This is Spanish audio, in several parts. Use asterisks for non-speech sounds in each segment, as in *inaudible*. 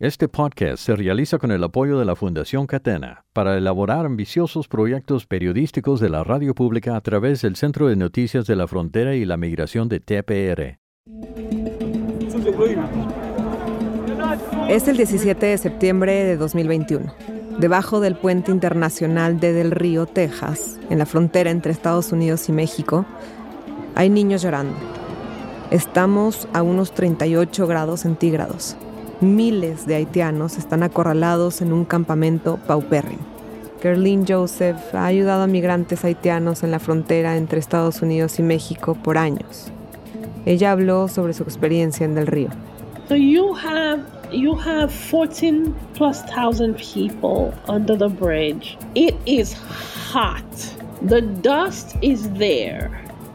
Este podcast se realiza con el apoyo de la Fundación Catena para elaborar ambiciosos proyectos periodísticos de la radio pública a través del Centro de Noticias de la Frontera y la Migración de TPR. Es el 17 de septiembre de 2021. Debajo del puente internacional de Del Río, Texas, en la frontera entre Estados Unidos y México, hay niños llorando. Estamos a unos 38 grados centígrados. Miles de haitianos están acorralados en un campamento paupérrimo. Kerlin Joseph ha ayudado a migrantes haitianos en la frontera entre Estados Unidos y México por años. Ella habló sobre su experiencia en Del Río. So you have you have 14 plus thousand people under the bridge. It is hot. The dust is there.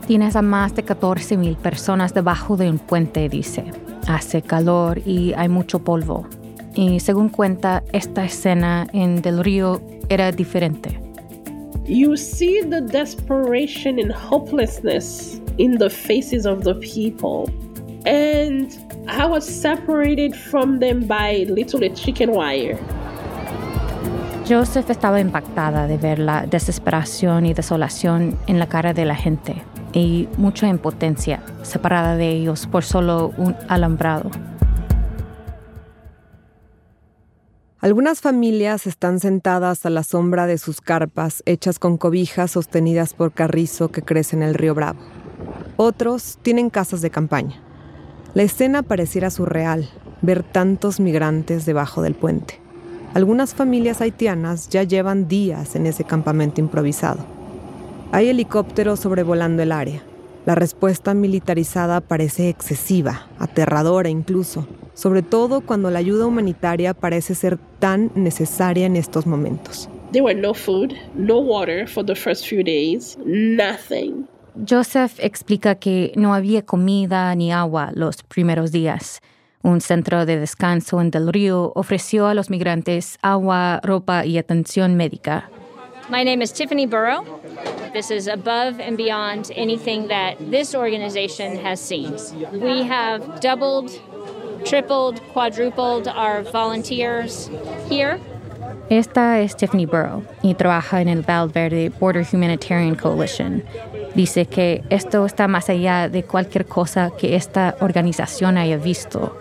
Tienes a más de 14.000 personas debajo de un puente, dice. Hace calor y hay mucho polvo. Y según cuenta, esta escena en Del Río era diferente. You see the desperation and hopelessness in the faces of the people. And I was separated from them by literally chicken wire. Joseph estaba impactada de ver la desesperación y desolación en la cara de la gente y mucha impotencia separada de ellos por solo un alambrado. Algunas familias están sentadas a la sombra de sus carpas hechas con cobijas sostenidas por carrizo que crece en el río Bravo. Otros tienen casas de campaña. La escena pareciera surreal, ver tantos migrantes debajo del puente. Algunas familias haitianas ya llevan días en ese campamento improvisado. Hay helicópteros sobrevolando el área. La respuesta militarizada parece excesiva, aterradora incluso, sobre todo cuando la ayuda humanitaria parece ser tan necesaria en estos momentos. There were no food, no water for the first few days, nothing. Joseph explica que no había comida ni agua los primeros días. Un centro de descanso en Del Río ofreció a los migrantes agua, ropa y atención médica. My name is Tiffany Burrow. This is above and beyond anything that this organization has seen. We have doubled, tripled, quadrupled our volunteers here. Esta es Tiffany Burrow y trabaja en el Val Verde Border Humanitarian Coalition. Dice que esto está más allá de cualquier cosa que esta organización haya visto.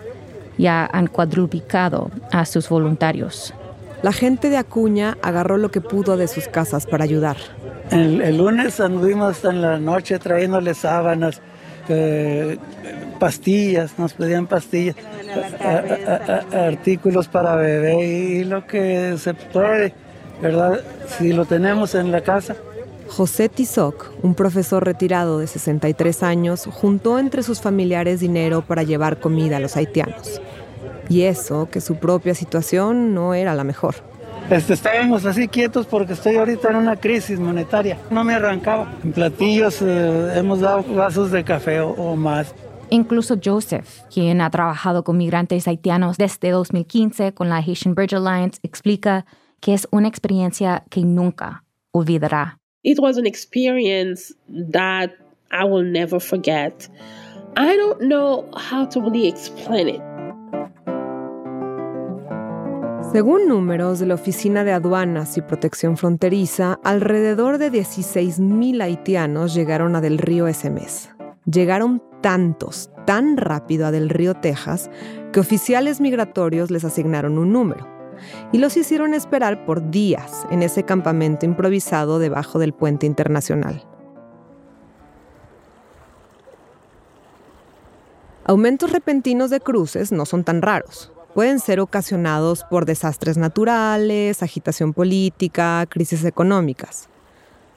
Ya han cuadruplicado a sus voluntarios. La gente de Acuña agarró lo que pudo de sus casas para ayudar. El, el lunes anduvimos hasta en la noche trayéndole sábanas, eh, pastillas, nos pedían pastillas, a- a- a- artículos para bebé y lo que se puede, ¿verdad? Si lo tenemos en la casa. José Tizoc, un profesor retirado de 63 años, juntó entre sus familiares dinero para llevar comida a los haitianos. Y eso, que su propia situación no era la mejor. Este, estábamos así quietos porque estoy ahorita en una crisis monetaria. No me arrancaba. En platillos eh, hemos dado vasos de café o, o más. Incluso Joseph, quien ha trabajado con migrantes haitianos desde 2015 con la Haitian Bridge Alliance, explica que es una experiencia que nunca olvidará. It was an experience that I will never forget. I don't know how to really explain it. Según números de la Oficina de Aduanas y Protección Fronteriza, alrededor de 16.000 haitianos llegaron a Del Río ese mes. Llegaron tantos, tan rápido a Del Río, Texas, que oficiales migratorios les asignaron un número y los hicieron esperar por días en ese campamento improvisado debajo del puente internacional. Aumentos repentinos de cruces no son tan raros. Pueden ser ocasionados por desastres naturales, agitación política, crisis económicas.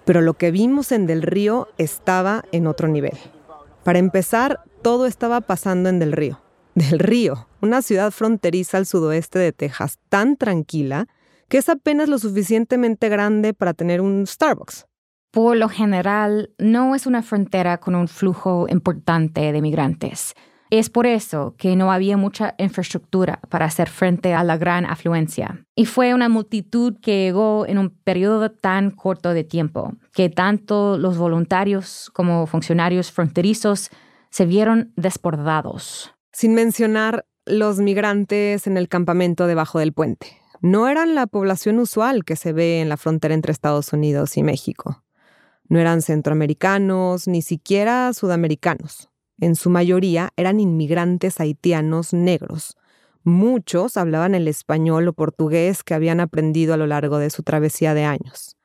Pero lo que vimos en Del Río estaba en otro nivel. Para empezar, todo estaba pasando en Del Río. Del Río, una ciudad fronteriza al sudoeste de Texas, tan tranquila que es apenas lo suficientemente grande para tener un Starbucks. Por lo general, no es una frontera con un flujo importante de migrantes. Es por eso que no había mucha infraestructura para hacer frente a la gran afluencia. Y fue una multitud que llegó en un periodo tan corto de tiempo que tanto los voluntarios como funcionarios fronterizos se vieron desbordados. Sin mencionar los migrantes en el campamento debajo del puente. No eran la población usual que se ve en la frontera entre Estados Unidos y México. No eran centroamericanos, ni siquiera sudamericanos. En su mayoría eran inmigrantes haitianos negros. Muchos hablaban el español o portugués que habían aprendido a lo largo de su travesía de años.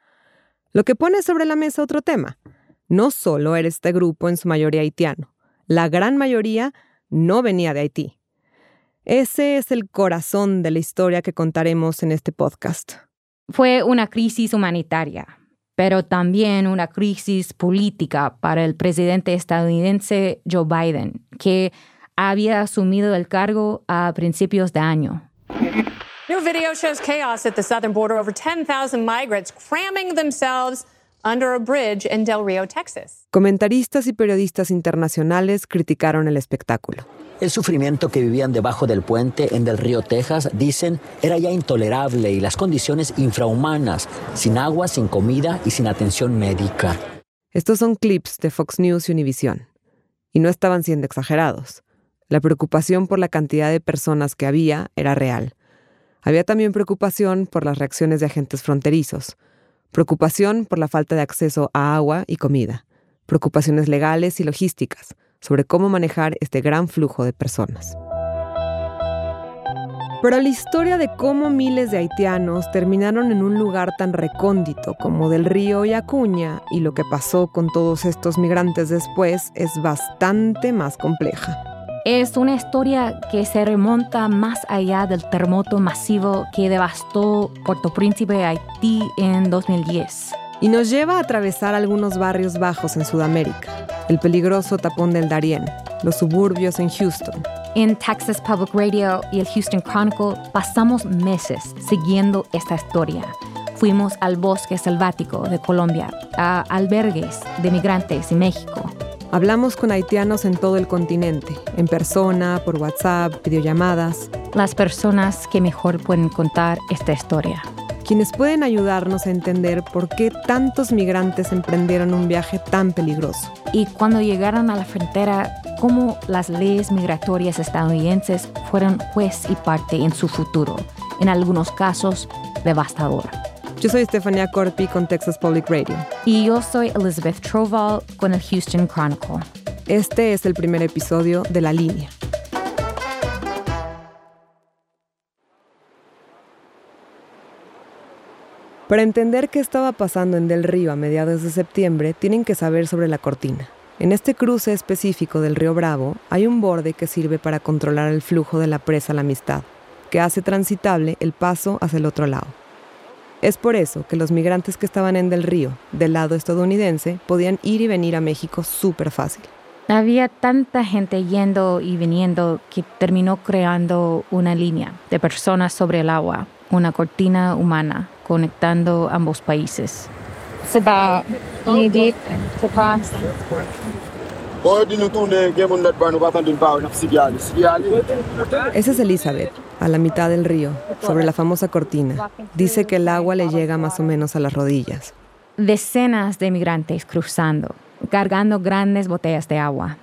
Lo que pone sobre la mesa otro tema. No solo era este grupo en su mayoría haitiano. La gran mayoría no venía de Haití. Ese es el corazón de la historia que contaremos en este podcast. Fue una crisis humanitaria, pero también una crisis política para el presidente estadounidense Joe Biden, que había asumido el cargo a principios de año. New video shows chaos at the southern border. Over 10,000 migrants cramming themselves under a bridge in Del Rio, Texas. Comentaristas y periodistas internacionales criticaron el espectáculo. El sufrimiento que vivían debajo del puente en Del Río, Texas, dicen, era ya intolerable y las condiciones infrahumanas, sin agua, sin comida y sin atención médica. Estos son clips de Fox News y Univision. Y no estaban siendo exagerados. La preocupación por la cantidad de personas que había era real. Había también preocupación por las reacciones de agentes fronterizos, Preocupación por la falta de acceso a agua y comida. Preocupaciones legales y logísticas sobre cómo manejar este gran flujo de personas. Pero la historia de cómo miles de haitianos terminaron en un lugar tan recóndito como del río Yacuña y lo que pasó con todos estos migrantes después es bastante más compleja. Es una historia que se remonta más allá del terremoto masivo que devastó Puerto Príncipe, Haití, en 2010. Y nos lleva a atravesar algunos barrios bajos en Sudamérica, el peligroso tapón del Darién, los suburbios en Houston. En Texas Public Radio y el Houston Chronicle pasamos meses siguiendo esta historia. Fuimos al bosque selvático de Colombia, a albergues de migrantes en México, Hablamos con haitianos en todo el continente, en persona, por WhatsApp, videollamadas. Las personas que mejor pueden contar esta historia. Quienes pueden ayudarnos a entender por qué tantos migrantes emprendieron un viaje tan peligroso. Y cuando llegaron a la frontera, cómo las leyes migratorias estadounidenses fueron juez y parte en su futuro, en algunos casos devastador. Yo soy Stefania Corpi con Texas Public Radio. Y yo soy Elizabeth Troval con el Houston Chronicle. Este es el primer episodio de La Línea. Para entender qué estaba pasando en Del Río a mediados de septiembre, tienen que saber sobre la cortina. En este cruce específico del río Bravo hay un borde que sirve para controlar el flujo de la presa La Amistad, que hace transitable el paso hacia el otro lado. Es por eso que los migrantes que estaban en Del Río, del lado estadounidense, podían ir y venir a México súper fácil. Había tanta gente yendo y viniendo que terminó creando una línea de personas sobre el agua, una cortina humana conectando ambos países. Esa es Elizabeth, a la mitad del río, sobre la famosa cortina. Dice que el agua le llega más o menos a las rodillas. Decenas de migrantes cruzando, cargando grandes botellas de agua.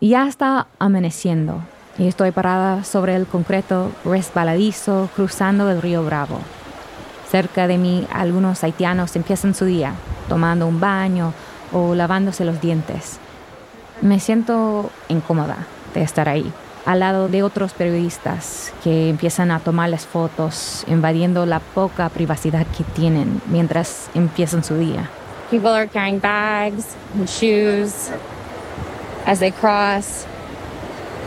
Ya está amaneciendo y estoy parada sobre el concreto resbaladizo cruzando el río Bravo. Cerca de mí algunos haitianos empiezan su día tomando un baño o lavándose los dientes. Me siento incómoda de estar ahí, al lado de otros periodistas que empiezan a tomarles fotos, invadiendo la poca privacidad que tienen mientras empiezan su día. People are carrying bags and shoes as they cross.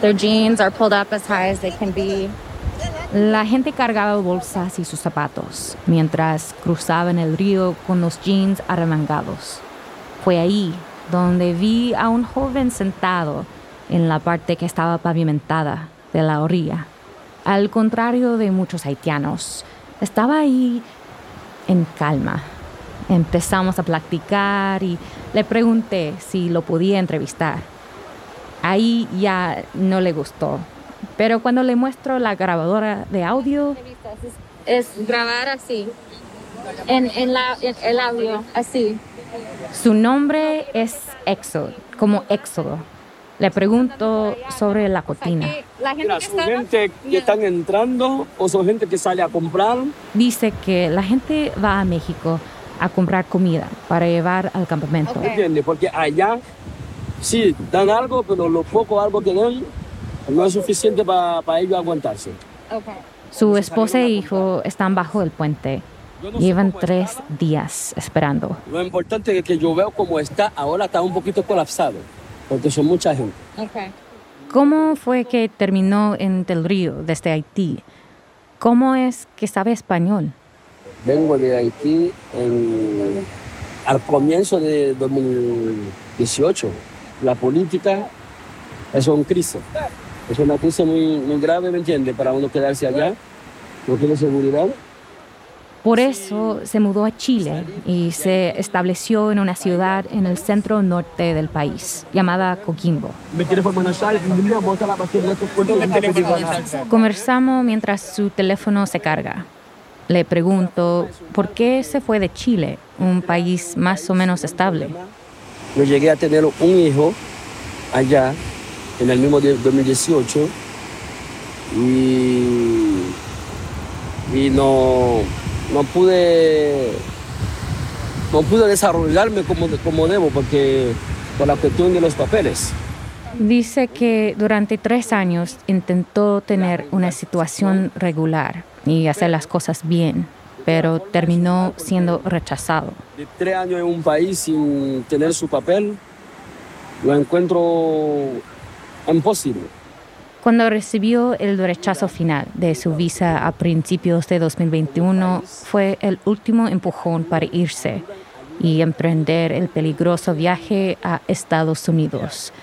Their jeans are pulled up as high as they can be. La gente cargaba bolsas y sus zapatos mientras cruzaban el río con los jeans arremangados. Fue ahí donde vi a un joven sentado en la parte que estaba pavimentada de la orilla. Al contrario de muchos haitianos, estaba ahí en calma. Empezamos a platicar y le pregunté si lo podía entrevistar. Ahí ya no le gustó, pero cuando le muestro la grabadora de audio... Es grabar así. en, en, la, en el audio, así. Su nombre es Éxodo, como Éxodo. Le pregunto sobre la cocina. La gente Mira, que son está- gente que están entrando o son gente que sale a comprar. Dice que la gente va a México a comprar comida para llevar al campamento. Ok. ¿Entiendes? Porque allá sí dan algo, pero lo poco algo que dan no es suficiente para ellos aguantarse. Ok. Su esposa e hijo están bajo el puente. No Llevan tres días esperando. Lo importante es que yo veo cómo está, ahora está un poquito colapsado, porque son mucha gente. Ok. ¿Cómo fue que terminó en Del Río desde Haití? ¿Cómo es que sabe español? Vengo de Haití en- al comienzo de 2018. La política es una crisis. Es una crisis muy, muy grave, ¿me entiendes? Para uno quedarse allá, no tiene seguridad. Por eso se mudó a Chile y se estableció en una ciudad en el centro norte del país, llamada Coquimbo. Conversamos mientras su teléfono se carga. Le pregunto, ¿por qué se fue de Chile, un país más o menos estable? Yo llegué a tener un hijo allá en el mismo día 2018 y, y no, no pude no pude desarrollarme como, como debo porque por la cuestión de los papeles. Dice que durante tres años intentó tener una situación regular y hacer las cosas bien, pero terminó siendo rechazado. De tres años en un país sin tener su papel, lo encuentro. Cuando recibió el rechazo final de su visa a principios de 2021, fue el último empujón para irse y emprender el peligroso viaje a Estados Unidos,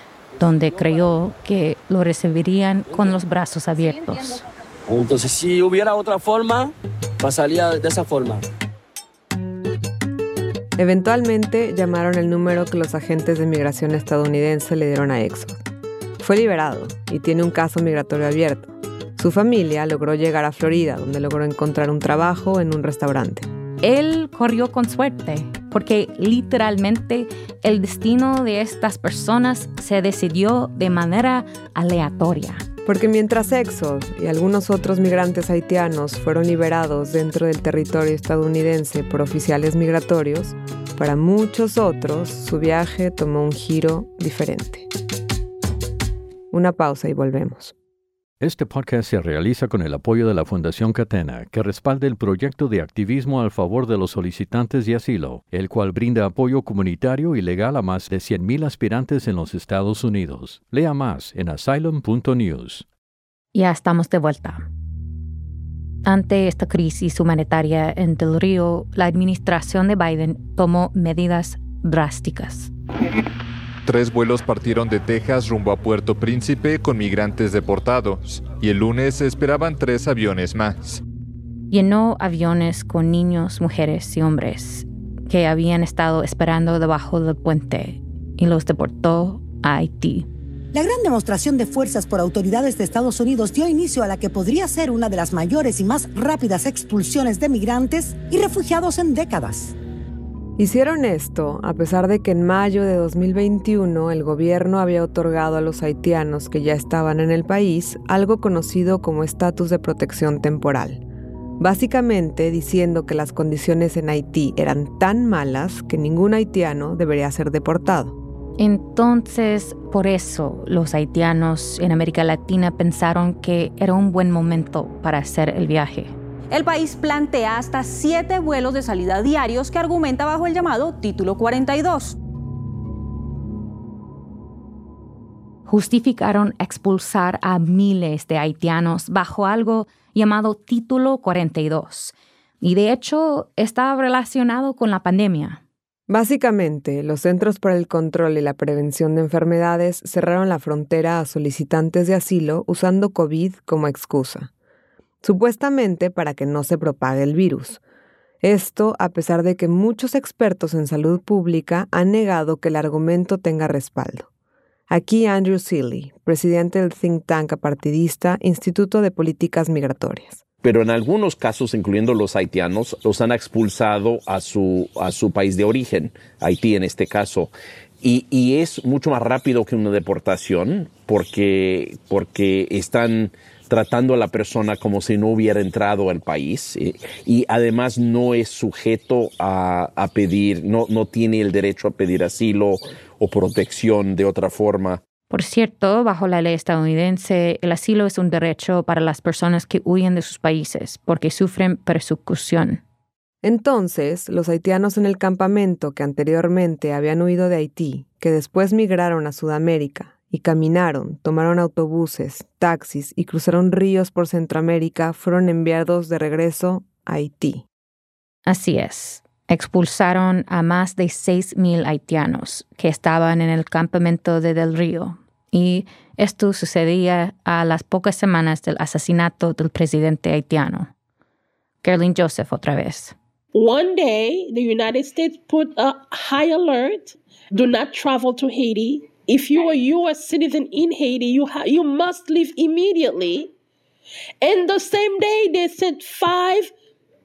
donde creyó que lo recibirían con los brazos abiertos. Entonces, si hubiera otra forma, pasaría de esa forma. Eventualmente llamaron el número que los agentes de migración estadounidense le dieron a Exod. Fue liberado y tiene un caso migratorio abierto. Su familia logró llegar a Florida, donde logró encontrar un trabajo en un restaurante. Él corrió con suerte, porque literalmente el destino de estas personas se decidió de manera aleatoria. Porque mientras Exod y algunos otros migrantes haitianos fueron liberados dentro del territorio estadounidense por oficiales migratorios, para muchos otros su viaje tomó un giro diferente. Una pausa y volvemos. Este podcast se realiza con el apoyo de la Fundación Catena, que respalda el proyecto de activismo al favor de los solicitantes de asilo, el cual brinda apoyo comunitario y legal a más de 100.000 aspirantes en los Estados Unidos. Lea más en asylum.news. Ya estamos de vuelta. Ante esta crisis humanitaria en Del Río, la administración de Biden tomó medidas drásticas. Tres vuelos partieron de Texas rumbo a Puerto Príncipe con migrantes deportados y el lunes se esperaban tres aviones más. Llenó aviones con niños, mujeres y hombres que habían estado esperando debajo del puente y los deportó a Haití. La gran demostración de fuerzas por autoridades de Estados Unidos dio inicio a la que podría ser una de las mayores y más rápidas expulsiones de migrantes y refugiados en décadas. Hicieron esto a pesar de que en mayo de 2021 el gobierno había otorgado a los haitianos que ya estaban en el país algo conocido como estatus de protección temporal. Básicamente diciendo que las condiciones en Haití eran tan malas que ningún haitiano debería ser deportado. Entonces, por eso los haitianos en América Latina pensaron que era un buen momento para hacer el viaje. El país plantea hasta siete vuelos de salida diarios que argumenta bajo el llamado Título 42. Justificaron expulsar a miles de haitianos bajo algo llamado Título 42. Y de hecho, estaba relacionado con la pandemia. Básicamente, los Centros para el Control y la Prevención de Enfermedades cerraron la frontera a solicitantes de asilo usando COVID como excusa, supuestamente para que no se propague el virus. Esto a pesar de que muchos expertos en salud pública han negado que el argumento tenga respaldo. Aquí Andrew Seeley, presidente del think tank apartidista Instituto de Políticas Migratorias. Pero en algunos casos, incluyendo los haitianos, los han expulsado a su, a su país de origen, Haití en este caso. Y, y es mucho más rápido que una deportación porque, porque están tratando a la persona como si no hubiera entrado al país y además no es sujeto a, a, pedir, no, no tiene el derecho a pedir asilo o protección de otra forma. Por cierto, bajo la ley estadounidense, el asilo es un derecho para las personas que huyen de sus países porque sufren persecución. Entonces, los haitianos en el campamento que anteriormente habían huido de Haití, que después migraron a Sudamérica, y caminaron, tomaron autobuses, taxis y cruzaron ríos por Centroamérica, fueron enviados de regreso a Haití. Así es. Expulsaron a más de 6.000 haitianos que estaban en el campamento de Del Río. Y esto sucedía a las pocas semanas del asesinato del presidente haitiano. Caroline Joseph otra vez. One day, the United States put a high alert do not travel to Haiti if you are U.S. citizen in Haiti, you ha- you must leave immediately. And the same day, they sent five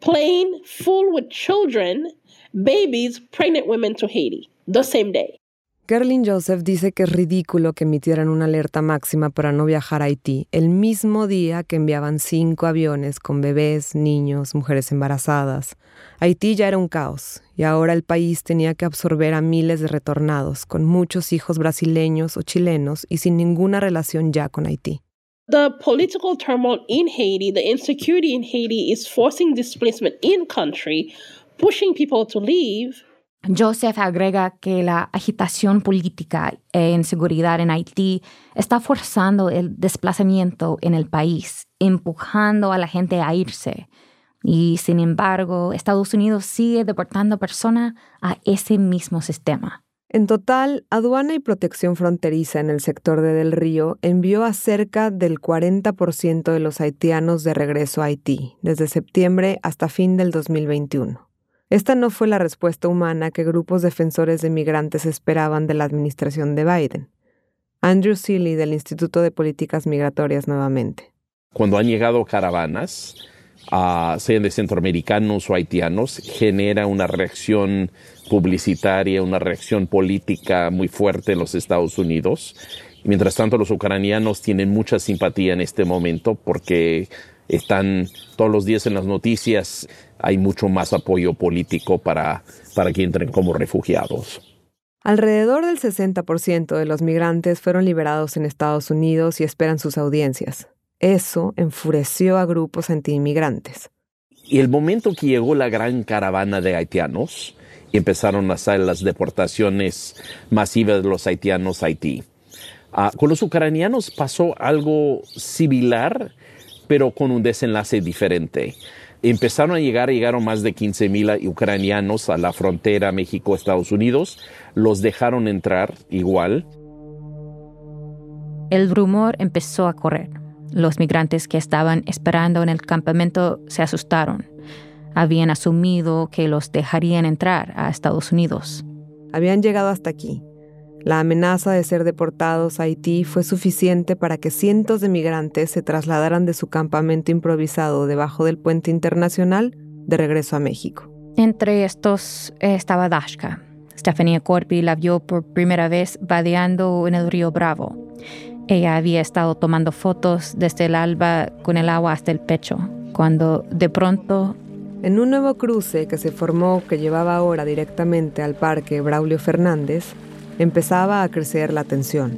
plane full with children, babies, pregnant women to Haiti. The same day. Gerlin Joseph dice que es ridículo que emitieran una alerta máxima para no viajar a Haití el mismo día que enviaban cinco aviones con bebés, niños, mujeres embarazadas. Haití ya era un caos y ahora el país tenía que absorber a miles de retornados, con muchos hijos brasileños o chilenos y sin ninguna relación ya con Haití. The political turmoil in Haiti, the insecurity in Haiti is forcing displacement in country, pushing people to leave. Joseph agrega que la agitación política e inseguridad en Haití está forzando el desplazamiento en el país, empujando a la gente a irse. Y sin embargo, Estados Unidos sigue deportando personas a ese mismo sistema. En total, Aduana y Protección Fronteriza en el sector de Del Río envió a cerca del 40% de los haitianos de regreso a Haití, desde septiembre hasta fin del 2021. Esta no fue la respuesta humana que grupos defensores de migrantes esperaban de la administración de Biden. Andrew Seeley del Instituto de Políticas Migratorias nuevamente. Cuando han llegado caravanas, uh, sean de centroamericanos o haitianos, genera una reacción publicitaria, una reacción política muy fuerte en los Estados Unidos. Mientras tanto, los ucranianos tienen mucha simpatía en este momento porque están todos los días en las noticias, hay mucho más apoyo político para, para que entren como refugiados. Alrededor del 60% de los migrantes fueron liberados en Estados Unidos y esperan sus audiencias. Eso enfureció a grupos antiinmigrantes. Y el momento que llegó la gran caravana de haitianos, y empezaron a hacer las deportaciones masivas de los haitianos a Haití. Uh, con los ucranianos pasó algo similar, pero con un desenlace diferente. Empezaron a llegar, llegaron más de 15 mil ucranianos a la frontera México-Estados Unidos, los dejaron entrar igual. El rumor empezó a correr. Los migrantes que estaban esperando en el campamento se asustaron. Habían asumido que los dejarían entrar a Estados Unidos. Habían llegado hasta aquí. La amenaza de ser deportados a Haití fue suficiente para que cientos de migrantes se trasladaran de su campamento improvisado debajo del puente internacional de regreso a México. Entre estos estaba Dashka. Stephanie Corby la vio por primera vez vadeando en el río Bravo. Ella había estado tomando fotos desde el alba con el agua hasta el pecho, cuando de pronto... En un nuevo cruce que se formó que llevaba ahora directamente al parque Braulio Fernández, empezaba a crecer la tensión.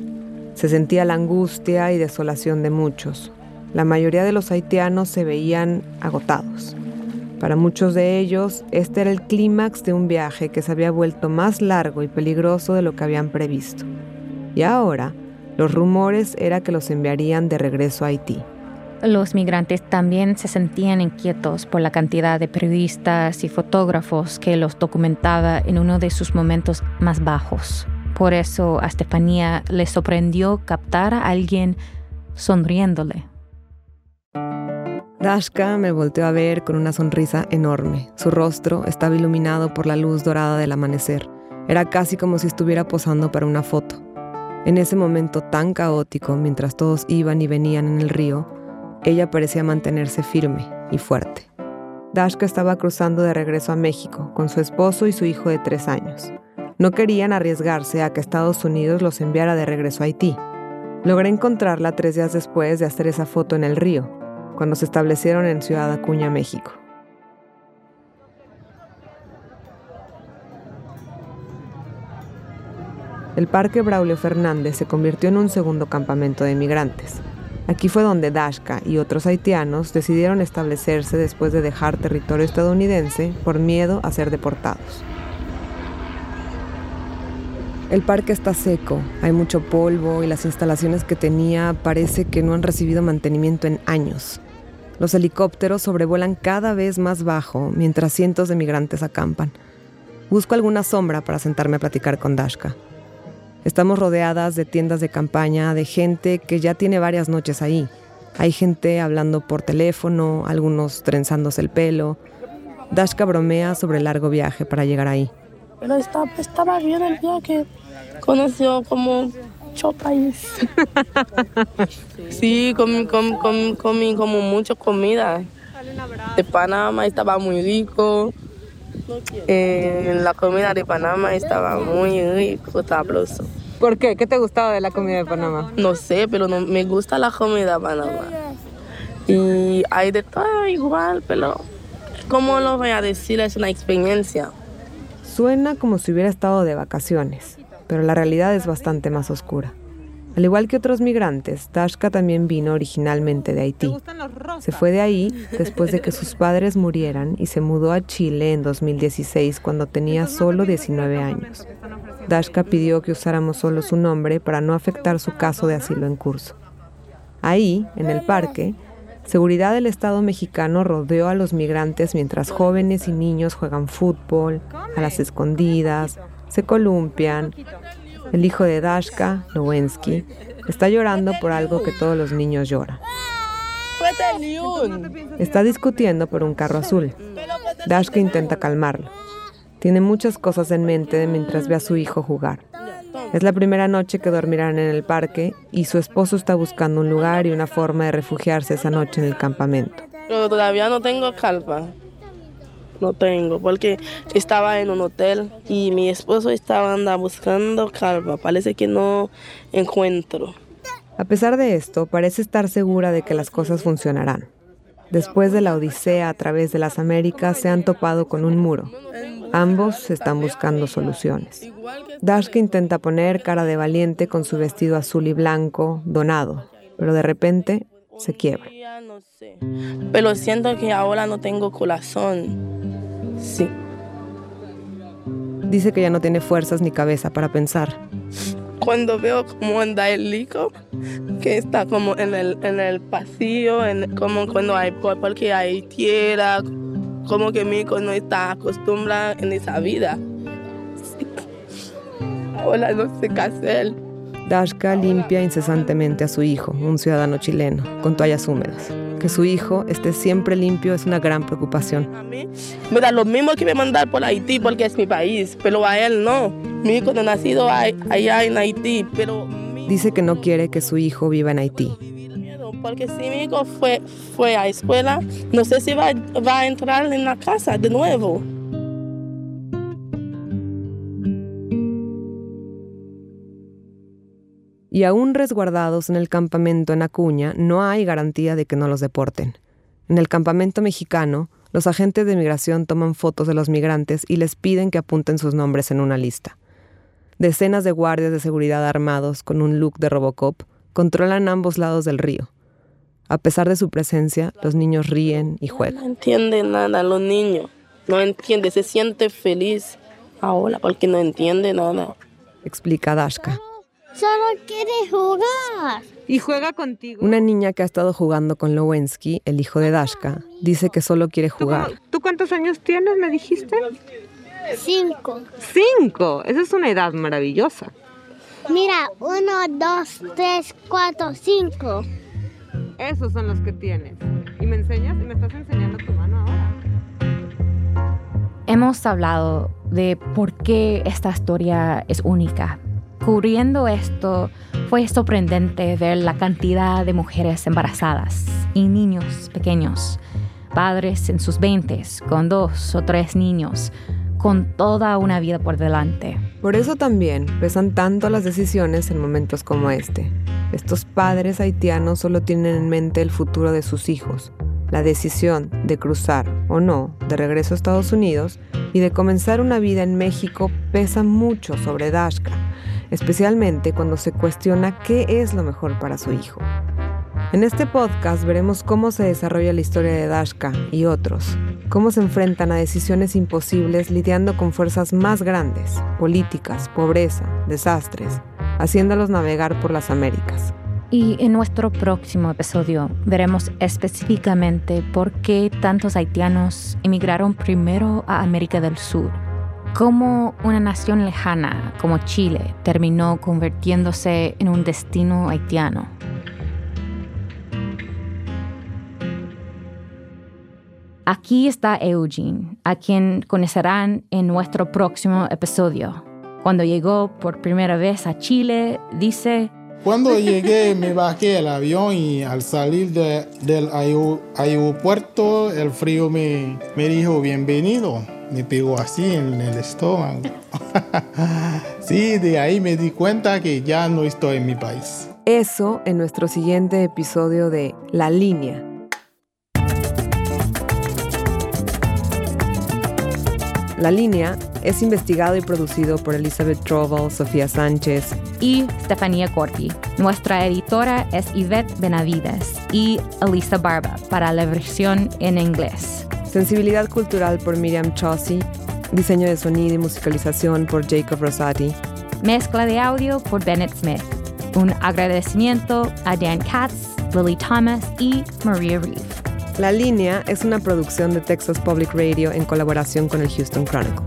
Se sentía la angustia y desolación de muchos. La mayoría de los haitianos se veían agotados. Para muchos de ellos, este era el clímax de un viaje que se había vuelto más largo y peligroso de lo que habían previsto. Y ahora, los rumores era que los enviarían de regreso a Haití. Los migrantes también se sentían inquietos por la cantidad de periodistas y fotógrafos que los documentaba en uno de sus momentos más bajos. Por eso a Estefanía le sorprendió captar a alguien sonriéndole. Dashka me volteó a ver con una sonrisa enorme. Su rostro estaba iluminado por la luz dorada del amanecer. Era casi como si estuviera posando para una foto. En ese momento tan caótico, mientras todos iban y venían en el río, ella parecía mantenerse firme y fuerte. Dashka estaba cruzando de regreso a México con su esposo y su hijo de tres años. No querían arriesgarse a que Estados Unidos los enviara de regreso a Haití. Logré encontrarla tres días después de hacer esa foto en el río, cuando se establecieron en Ciudad Acuña, México. El Parque Braulio Fernández se convirtió en un segundo campamento de migrantes. Aquí fue donde Dashka y otros haitianos decidieron establecerse después de dejar territorio estadounidense por miedo a ser deportados. El parque está seco, hay mucho polvo y las instalaciones que tenía parece que no han recibido mantenimiento en años. Los helicópteros sobrevuelan cada vez más bajo mientras cientos de migrantes acampan. Busco alguna sombra para sentarme a platicar con Dashka. Estamos rodeadas de tiendas de campaña, de gente que ya tiene varias noches ahí. Hay gente hablando por teléfono, algunos trenzándose el pelo. Dashka bromea sobre el largo viaje para llegar ahí. Pero estaba bien el viaje. Conoció como ocho países. sí, comí, comí, comí, como mucha comida. De Panamá estaba muy rico. Eh, la comida de Panamá estaba muy rico, sabroso. ¿Por qué? ¿Qué te gustaba de la comida de Panamá? No sé, pero no, me gusta la comida de Panamá. Y hay de todo igual, pero ¿cómo lo voy a decir? Es una experiencia. Suena como si hubiera estado de vacaciones, pero la realidad es bastante más oscura. Al igual que otros migrantes, Tashka también vino originalmente de Haití. Se fue de ahí después de que sus padres murieran y se mudó a Chile en 2016 cuando tenía solo 19 años. Dashka pidió que usáramos solo su nombre para no afectar su caso de asilo en curso. Ahí, en el parque, seguridad del Estado mexicano rodeó a los migrantes mientras jóvenes y niños juegan fútbol, a las escondidas, se columpian, el hijo de Dashka, Nowensky, está llorando por algo que todos los niños lloran. Está discutiendo por un carro azul. Dashka intenta calmarlo. Tiene muchas cosas en mente mientras ve a su hijo jugar. Es la primera noche que dormirán en el parque y su esposo está buscando un lugar y una forma de refugiarse esa noche en el campamento. Pero todavía no tengo calpa no tengo, porque estaba en un hotel y mi esposo estaba anda buscando calva. Parece que no encuentro. A pesar de esto, parece estar segura de que las cosas funcionarán. Después de la odisea a través de las Américas, se han topado con un muro. Ambos están buscando soluciones. Dashka intenta poner cara de valiente con su vestido azul y blanco, donado, pero de repente se quiebra. Pero siento que ahora no tengo corazón. Sí. Dice que ya no tiene fuerzas ni cabeza para pensar. Cuando veo cómo anda el lico, que está como en el, en el pasillo, como cuando hay, porque hay tierra, como que mi hijo no está acostumbrado en esa vida. Ahora no sé qué hacer. Dashka limpia incesantemente a su hijo, un ciudadano chileno, con toallas húmedas que su hijo esté siempre limpio es una gran preocupación. Me da lo mismo que me mandar por Haití porque es mi país, pero a él no. Mi hijo no ha nacido allá en Haití, pero... Dice que no quiere que su hijo viva en Haití. Porque si mi hijo fue, fue a escuela, no sé si va, va a entrar en la casa de nuevo. Y aún resguardados en el campamento en Acuña, no hay garantía de que no los deporten. En el campamento mexicano, los agentes de migración toman fotos de los migrantes y les piden que apunten sus nombres en una lista. Decenas de guardias de seguridad armados con un look de Robocop controlan ambos lados del río. A pesar de su presencia, los niños ríen y juegan. No entiende nada los niños. No entiende, se siente feliz ahora porque no entiende nada. Explica Dashka. Solo quiere jugar. Y juega contigo. Una niña que ha estado jugando con Lowensky, el hijo de Dashka, dice que solo quiere jugar. ¿Tú, cuántos años tienes, me dijiste? Cinco. Cinco. Esa es una edad maravillosa. Mira, uno, dos, tres, cuatro, cinco. Esos son los que tienes. ¿Y me enseñas? ¿Y me estás enseñando tu mano ahora? Hemos hablado de por qué esta historia es única Cubriendo esto, fue sorprendente ver la cantidad de mujeres embarazadas y niños pequeños, padres en sus veintes con dos o tres niños, con toda una vida por delante. Por eso también pesan tanto las decisiones en momentos como este. Estos padres haitianos solo tienen en mente el futuro de sus hijos, la decisión de cruzar o no de regreso a Estados Unidos y de comenzar una vida en México pesa mucho sobre Dashka, especialmente cuando se cuestiona qué es lo mejor para su hijo. En este podcast veremos cómo se desarrolla la historia de Dashka y otros, cómo se enfrentan a decisiones imposibles lidiando con fuerzas más grandes, políticas, pobreza, desastres, haciéndolos navegar por las Américas. Y en nuestro próximo episodio veremos específicamente por qué tantos haitianos emigraron primero a América del Sur, cómo una nación lejana como Chile terminó convirtiéndose en un destino haitiano. Aquí está Eugene, a quien conocerán en nuestro próximo episodio. Cuando llegó por primera vez a Chile, dice, cuando llegué me bajé del avión y al salir del aeropuerto el frío me, me dijo bienvenido. Me pegó así en el estómago. *laughs* sí, de ahí me di cuenta que ya no estoy en mi país. Eso en nuestro siguiente episodio de La Línea La línea es investigado y producido por Elizabeth Trovel, Sofía Sánchez y Stefania Corti. Nuestra editora es Yvette Benavides y Elisa Barba para la versión en inglés. Sensibilidad cultural por Miriam Chaucy. Diseño de sonido y musicalización por Jacob Rosati. Mezcla de audio por Bennett Smith. Un agradecimiento a Dan Katz, Lily Thomas y Maria Reeve. La línea es una producción de Texas Public Radio en colaboración con el Houston Chronicle.